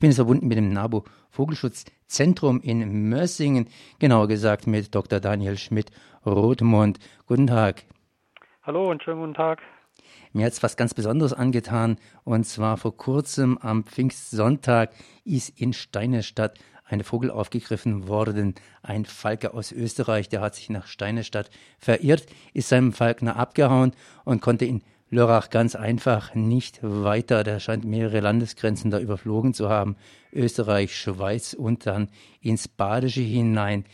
Ich bin jetzt verbunden mit dem NABU Vogelschutzzentrum in Mössingen, genauer gesagt mit Dr. Daniel Schmidt-Rothmund. Guten Tag. Hallo und schönen guten Tag. Mir hat es was ganz Besonderes angetan. Und zwar vor kurzem am Pfingstsonntag ist in Steinestadt eine Vogel aufgegriffen worden. Ein Falke aus Österreich, der hat sich nach Steinestadt verirrt, ist seinem Falkner abgehauen und konnte in Lörrach ganz einfach nicht weiter. Der scheint mehrere Landesgrenzen da überflogen zu haben. Österreich, Schweiz und dann ins Badische hinein.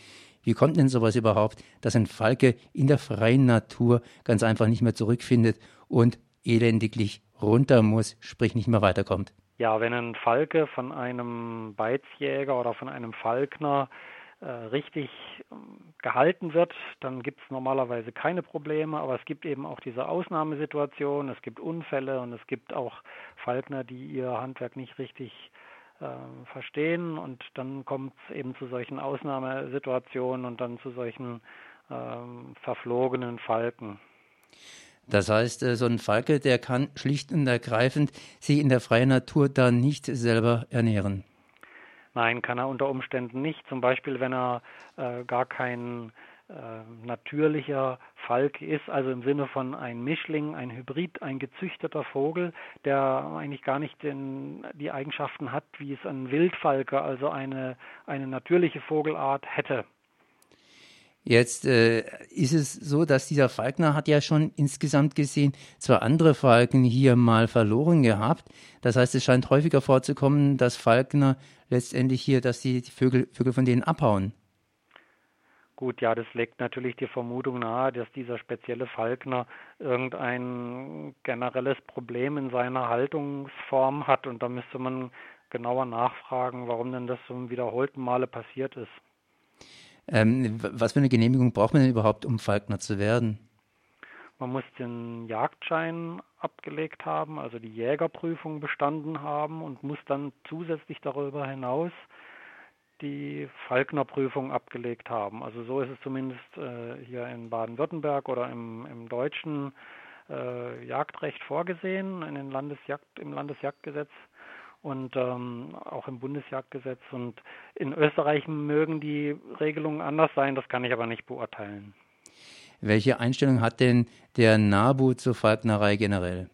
Wie kommt denn sowas überhaupt, dass ein Falke in der freien Natur ganz einfach nicht mehr zurückfindet und elendiglich runter muss, sprich nicht mehr weiterkommt? Ja, wenn ein Falke von einem Beizjäger oder von einem Falkner richtig ähm, gehalten wird, dann gibt es normalerweise keine Probleme, aber es gibt eben auch diese Ausnahmesituation, es gibt Unfälle und es gibt auch Falkner, die ihr Handwerk nicht richtig äh, verstehen und dann kommt es eben zu solchen Ausnahmesituationen und dann zu solchen ähm, verflogenen Falken. Das heißt, äh, so ein Falke, der kann schlicht und ergreifend sich in der freien Natur da nicht selber ernähren. Nein, kann er unter Umständen nicht. Zum Beispiel, wenn er äh, gar kein äh, natürlicher Falk ist, also im Sinne von ein Mischling, ein Hybrid, ein gezüchteter Vogel, der eigentlich gar nicht den, die Eigenschaften hat, wie es ein Wildfalke, also eine, eine natürliche Vogelart hätte. Jetzt äh, ist es so, dass dieser Falkner hat ja schon insgesamt gesehen zwei andere Falken hier mal verloren gehabt. Das heißt, es scheint häufiger vorzukommen, dass Falkner letztendlich hier, dass die Vögel, Vögel von denen abhauen. Gut, ja, das legt natürlich die Vermutung nahe, dass dieser spezielle Falkner irgendein generelles Problem in seiner Haltungsform hat und da müsste man genauer nachfragen, warum denn das so wiederholten Male passiert ist. Ähm, was für eine Genehmigung braucht man denn überhaupt, um Falkner zu werden? Man muss den Jagdschein abgelegt haben, also die Jägerprüfung bestanden haben und muss dann zusätzlich darüber hinaus die Falknerprüfung abgelegt haben. Also so ist es zumindest äh, hier in Baden-Württemberg oder im, im deutschen äh, Jagdrecht vorgesehen, in den Landesjagd, im Landesjagdgesetz und ähm, auch im Bundesjagdgesetz. Und in Österreich mögen die Regelungen anders sein, das kann ich aber nicht beurteilen. Welche Einstellung hat denn der NABU zur Falknerei generell?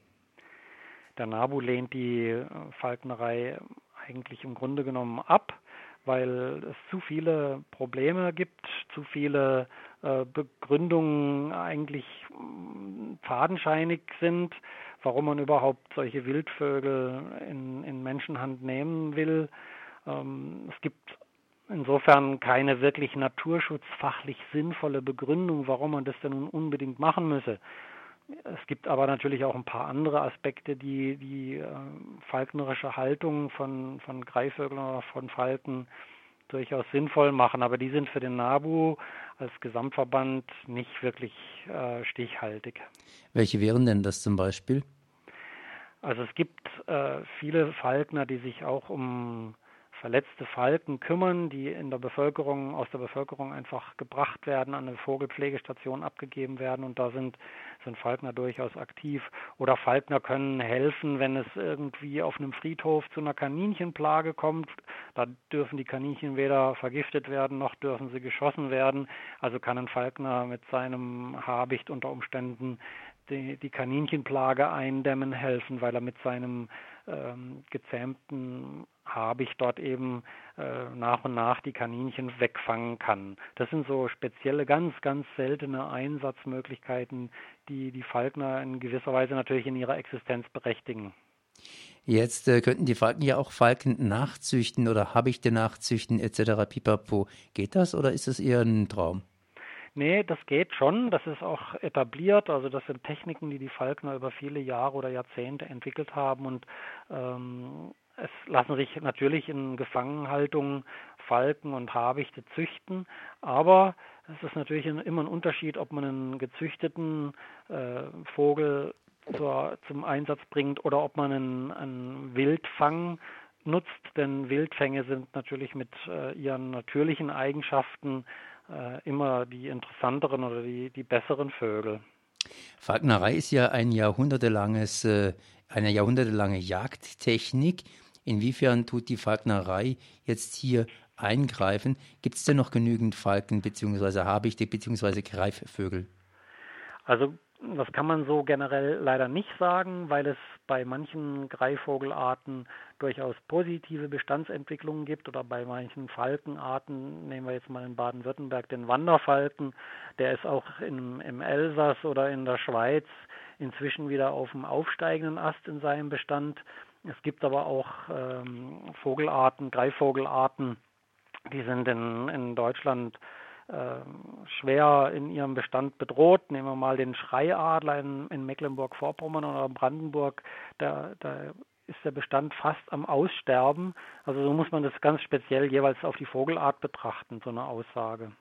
Der NABU lehnt die äh, Falknerei eigentlich im Grunde genommen ab, weil es zu viele Probleme gibt, zu viele äh, Begründungen eigentlich mm, fadenscheinig sind warum man überhaupt solche Wildvögel in, in Menschenhand nehmen will. Ähm, es gibt insofern keine wirklich naturschutzfachlich sinnvolle Begründung, warum man das denn nun unbedingt machen müsse. Es gibt aber natürlich auch ein paar andere Aspekte, die die äh, falknerische Haltung von, von Greifvögeln oder von Falken durchaus sinnvoll machen, aber die sind für den NABU als Gesamtverband nicht wirklich äh, stichhaltig. Welche wären denn das zum Beispiel? Also es gibt äh, viele Falkner, die sich auch um verletzte Falken kümmern, die in der Bevölkerung, aus der Bevölkerung einfach gebracht werden, an eine Vogelpflegestation abgegeben werden und da sind, sind Falkner durchaus aktiv. Oder Falkner können helfen, wenn es irgendwie auf einem Friedhof zu einer Kaninchenplage kommt. Da dürfen die Kaninchen weder vergiftet werden, noch dürfen sie geschossen werden. Also kann ein Falkner mit seinem Habicht unter Umständen die, die Kaninchenplage eindämmen helfen, weil er mit seinem ähm, gezähmten Habicht dort eben äh, nach und nach die Kaninchen wegfangen kann. Das sind so spezielle, ganz, ganz seltene Einsatzmöglichkeiten, die die Falkner in gewisser Weise natürlich in ihrer Existenz berechtigen. Jetzt äh, könnten die Falken ja auch Falken nachzüchten oder Habichte nachzüchten etc. Pipapo. Geht das oder ist das eher ein Traum? Nee, das geht schon. Das ist auch etabliert. Also das sind Techniken, die die Falkner über viele Jahre oder Jahrzehnte entwickelt haben und ähm, es lassen sich natürlich in Gefangenhaltung Falken und Habichte züchten, aber es ist natürlich immer ein Unterschied, ob man einen gezüchteten äh, Vogel zur, zum Einsatz bringt oder ob man einen, einen Wildfang nutzt, denn Wildfänge sind natürlich mit äh, ihren natürlichen Eigenschaften äh, immer die interessanteren oder die, die besseren Vögel. Falknerei ist ja ein jahrhundertelanges, äh, eine jahrhundertelange Jagdtechnik. Inwiefern tut die Falknerei jetzt hier eingreifen? Gibt es denn noch genügend Falken bzw. Habichte bzw. Greifvögel? Also das kann man so generell leider nicht sagen, weil es bei manchen Greifvogelarten durchaus positive Bestandsentwicklungen gibt oder bei manchen Falkenarten, nehmen wir jetzt mal in Baden-Württemberg den Wanderfalken, der ist auch in, im Elsass oder in der Schweiz inzwischen wieder auf dem aufsteigenden Ast in seinem Bestand. Es gibt aber auch ähm, Vogelarten, Greifvogelarten, die sind in, in Deutschland schwer in ihrem Bestand bedroht. Nehmen wir mal den Schreiadler in, in Mecklenburg-Vorpommern oder Brandenburg. Da, da ist der Bestand fast am Aussterben. Also so muss man das ganz speziell jeweils auf die Vogelart betrachten, so eine Aussage.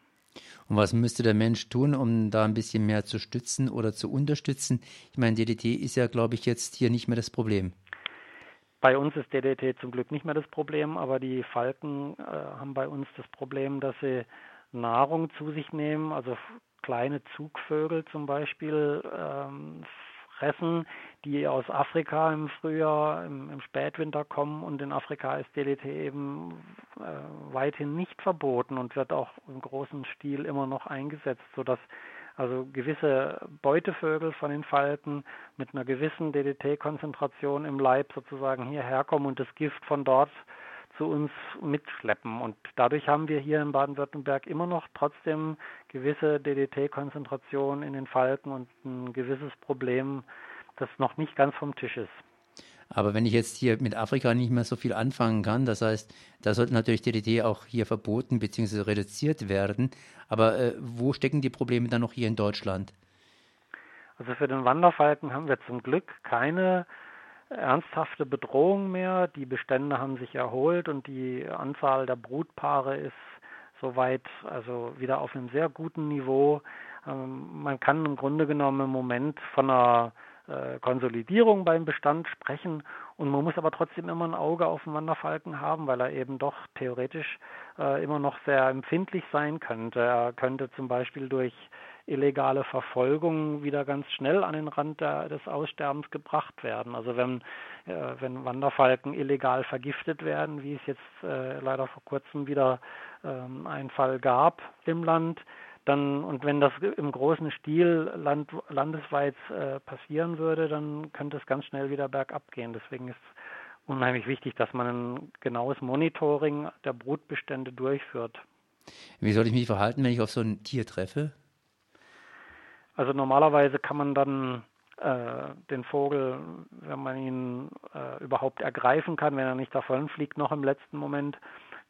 Und was müsste der Mensch tun, um da ein bisschen mehr zu stützen oder zu unterstützen? Ich meine, DDT ist ja, glaube ich, jetzt hier nicht mehr das Problem. Bei uns ist DDT zum Glück nicht mehr das Problem, aber die Falken äh, haben bei uns das Problem, dass sie Nahrung zu sich nehmen, also kleine Zugvögel zum Beispiel ähm, fressen, die aus Afrika im Frühjahr, im, im, Spätwinter kommen. Und in Afrika ist DDT eben äh, weithin nicht verboten und wird auch im großen Stil immer noch eingesetzt, sodass also gewisse Beutevögel von den Falken mit einer gewissen DDT-Konzentration im Leib sozusagen hierher kommen und das Gift von dort zu uns mitschleppen. Und dadurch haben wir hier in Baden-Württemberg immer noch trotzdem gewisse DDT-Konzentrationen in den Falken und ein gewisses Problem, das noch nicht ganz vom Tisch ist. Aber wenn ich jetzt hier mit Afrika nicht mehr so viel anfangen kann, das heißt, da sollte natürlich DDT auch hier verboten bzw. reduziert werden. Aber äh, wo stecken die Probleme dann noch hier in Deutschland? Also für den Wanderfalken haben wir zum Glück keine ernsthafte Bedrohung mehr. Die Bestände haben sich erholt und die Anzahl der Brutpaare ist soweit also wieder auf einem sehr guten Niveau. Ähm, man kann im Grunde genommen im Moment von einer äh, Konsolidierung beim Bestand sprechen und man muss aber trotzdem immer ein Auge auf den Wanderfalken haben, weil er eben doch theoretisch äh, immer noch sehr empfindlich sein könnte. Er könnte zum Beispiel durch illegale Verfolgung wieder ganz schnell an den Rand der, des Aussterbens gebracht werden. Also wenn, äh, wenn Wanderfalken illegal vergiftet werden, wie es jetzt äh, leider vor kurzem wieder ähm, einen Fall gab im Land, dann und wenn das im großen Stil land, landesweit äh, passieren würde, dann könnte es ganz schnell wieder bergab gehen. Deswegen ist unheimlich wichtig, dass man ein genaues Monitoring der Brutbestände durchführt. Wie soll ich mich verhalten, wenn ich auf so ein Tier treffe? Also normalerweise kann man dann äh, den Vogel, wenn man ihn äh, überhaupt ergreifen kann, wenn er nicht davon fliegt noch im letzten Moment,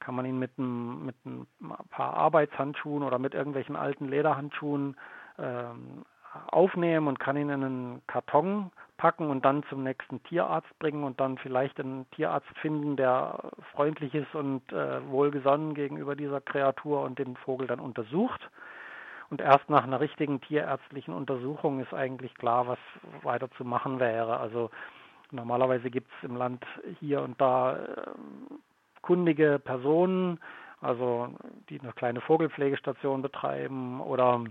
kann man ihn mit ein, mit ein paar Arbeitshandschuhen oder mit irgendwelchen alten Lederhandschuhen ähm, aufnehmen und kann ihn in einen Karton packen und dann zum nächsten Tierarzt bringen und dann vielleicht einen Tierarzt finden, der freundlich ist und äh, wohlgesonnen gegenüber dieser Kreatur und den Vogel dann untersucht. Und erst nach einer richtigen tierärztlichen Untersuchung ist eigentlich klar, was weiter zu machen wäre. Also normalerweise gibt es im Land hier und da äh, kundige Personen, also die eine kleine Vogelpflegestation betreiben oder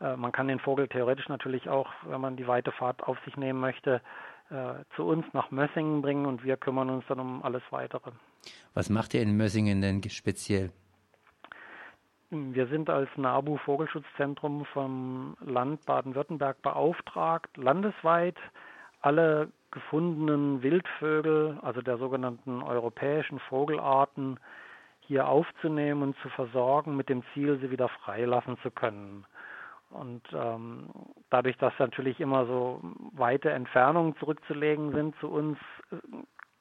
äh, man kann den Vogel theoretisch natürlich auch, wenn man die weite Fahrt auf sich nehmen möchte, äh, zu uns nach Mössingen bringen und wir kümmern uns dann um alles weitere. Was macht ihr in Mössingen denn speziell? Wir sind als NABU Vogelschutzzentrum vom Land Baden-Württemberg beauftragt, landesweit alle gefundenen Wildvögel, also der sogenannten europäischen Vogelarten, hier aufzunehmen und zu versorgen, mit dem Ziel, sie wieder freilassen zu können. Und ähm, dadurch, dass natürlich immer so weite Entfernungen zurückzulegen sind zu uns, äh,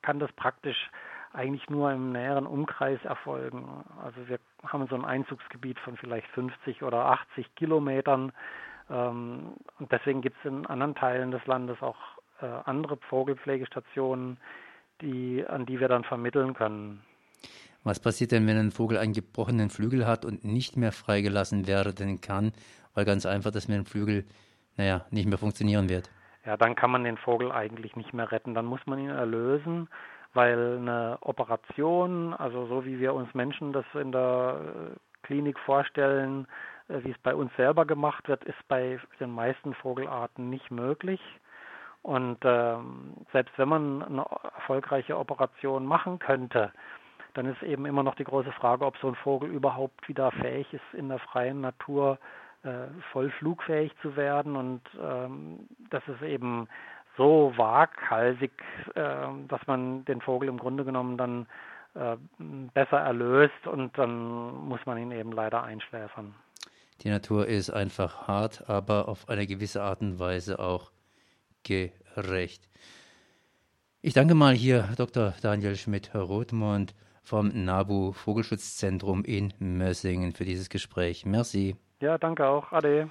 kann das praktisch eigentlich nur im näheren Umkreis erfolgen. Also wir haben so ein Einzugsgebiet von vielleicht 50 oder 80 Kilometern. Ähm, und deswegen gibt es in anderen Teilen des Landes auch äh, andere Vogelpflegestationen, die, an die wir dann vermitteln können. Was passiert denn, wenn ein Vogel einen gebrochenen Flügel hat und nicht mehr freigelassen werden kann, weil ganz einfach, dass mit dem Flügel, naja, nicht mehr funktionieren wird? Ja, dann kann man den Vogel eigentlich nicht mehr retten. Dann muss man ihn erlösen weil eine Operation, also so wie wir uns Menschen das in der äh, Klinik vorstellen, äh, wie es bei uns selber gemacht wird, ist bei den meisten Vogelarten nicht möglich. Und ähm, selbst wenn man eine erfolgreiche Operation machen könnte, dann ist eben immer noch die große Frage, ob so ein Vogel überhaupt wieder fähig ist, in der freien Natur äh, voll flugfähig zu werden. Und ähm, das ist eben so waghalsig, äh, dass man den Vogel im Grunde genommen dann äh, besser erlöst und dann muss man ihn eben leider einschläfern. Die Natur ist einfach hart, aber auf eine gewisse Art und Weise auch gerecht. Ich danke mal hier Dr. Daniel Schmidt-Rothmund vom NABU Vogelschutzzentrum in Mössingen für dieses Gespräch. Merci. Ja, danke auch. Ade.